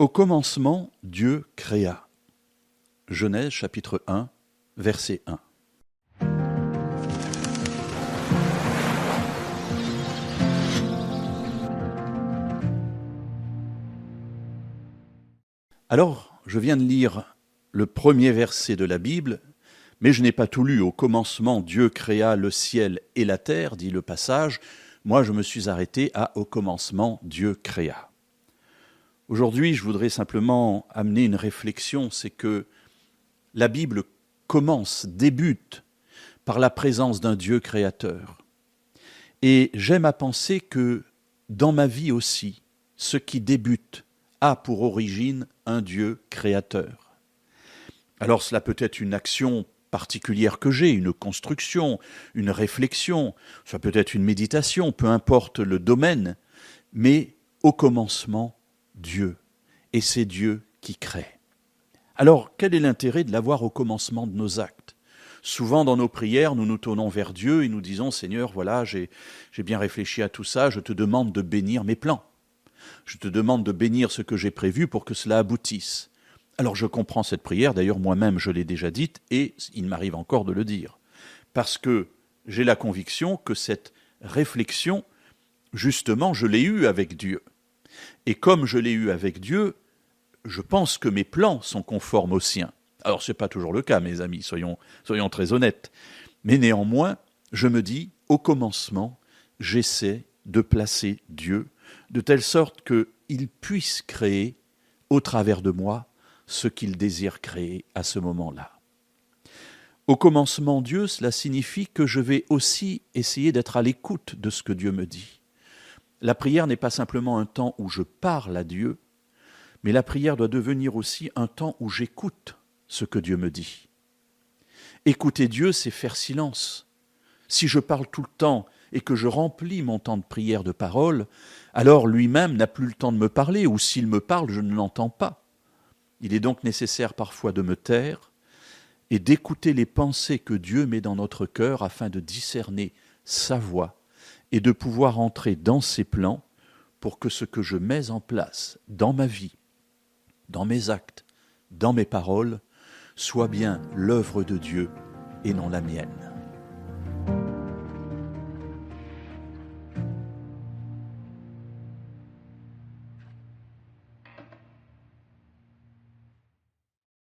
Au commencement, Dieu créa. Genèse chapitre 1, verset 1. Alors, je viens de lire le premier verset de la Bible, mais je n'ai pas tout lu. Au commencement, Dieu créa le ciel et la terre, dit le passage. Moi, je me suis arrêté à Au commencement, Dieu créa. Aujourd'hui, je voudrais simplement amener une réflexion, c'est que la Bible commence, débute par la présence d'un Dieu créateur. Et j'aime à penser que dans ma vie aussi, ce qui débute a pour origine un Dieu créateur. Alors cela peut être une action particulière que j'ai, une construction, une réflexion, ça peut être une méditation, peu importe le domaine, mais au commencement, Dieu. Et c'est Dieu qui crée. Alors, quel est l'intérêt de l'avoir au commencement de nos actes? Souvent dans nos prières, nous nous tournons vers Dieu et nous disons, Seigneur, voilà, j'ai bien réfléchi à tout ça, je te demande de bénir mes plans. Je te demande de bénir ce que j'ai prévu pour que cela aboutisse. Alors je comprends cette prière, d'ailleurs moi-même je l'ai déjà dite et il m'arrive encore de le dire. Parce que j'ai la conviction que cette réflexion, justement, je l'ai eue avec Dieu. Et comme je l'ai eue avec Dieu, je pense que mes plans sont conformes aux siens. Alors ce n'est pas toujours le cas, mes amis, soyons, soyons très honnêtes. Mais néanmoins, je me dis, au commencement, j'essaie de placer Dieu de telle sorte qu'il puisse créer au travers de moi ce qu'il désire créer à ce moment-là. Au commencement Dieu, cela signifie que je vais aussi essayer d'être à l'écoute de ce que Dieu me dit. La prière n'est pas simplement un temps où je parle à Dieu, mais la prière doit devenir aussi un temps où j'écoute ce que Dieu me dit. Écouter Dieu, c'est faire silence. Si je parle tout le temps et que je remplis mon temps de prière de parole, alors lui-même n'a plus le temps de me parler, ou s'il me parle, je ne l'entends pas. Il est donc nécessaire parfois de me taire et d'écouter les pensées que Dieu met dans notre cœur afin de discerner sa voix et de pouvoir entrer dans ses plans pour que ce que je mets en place dans ma vie, dans mes actes, dans mes paroles, soit bien l'œuvre de Dieu et non la mienne.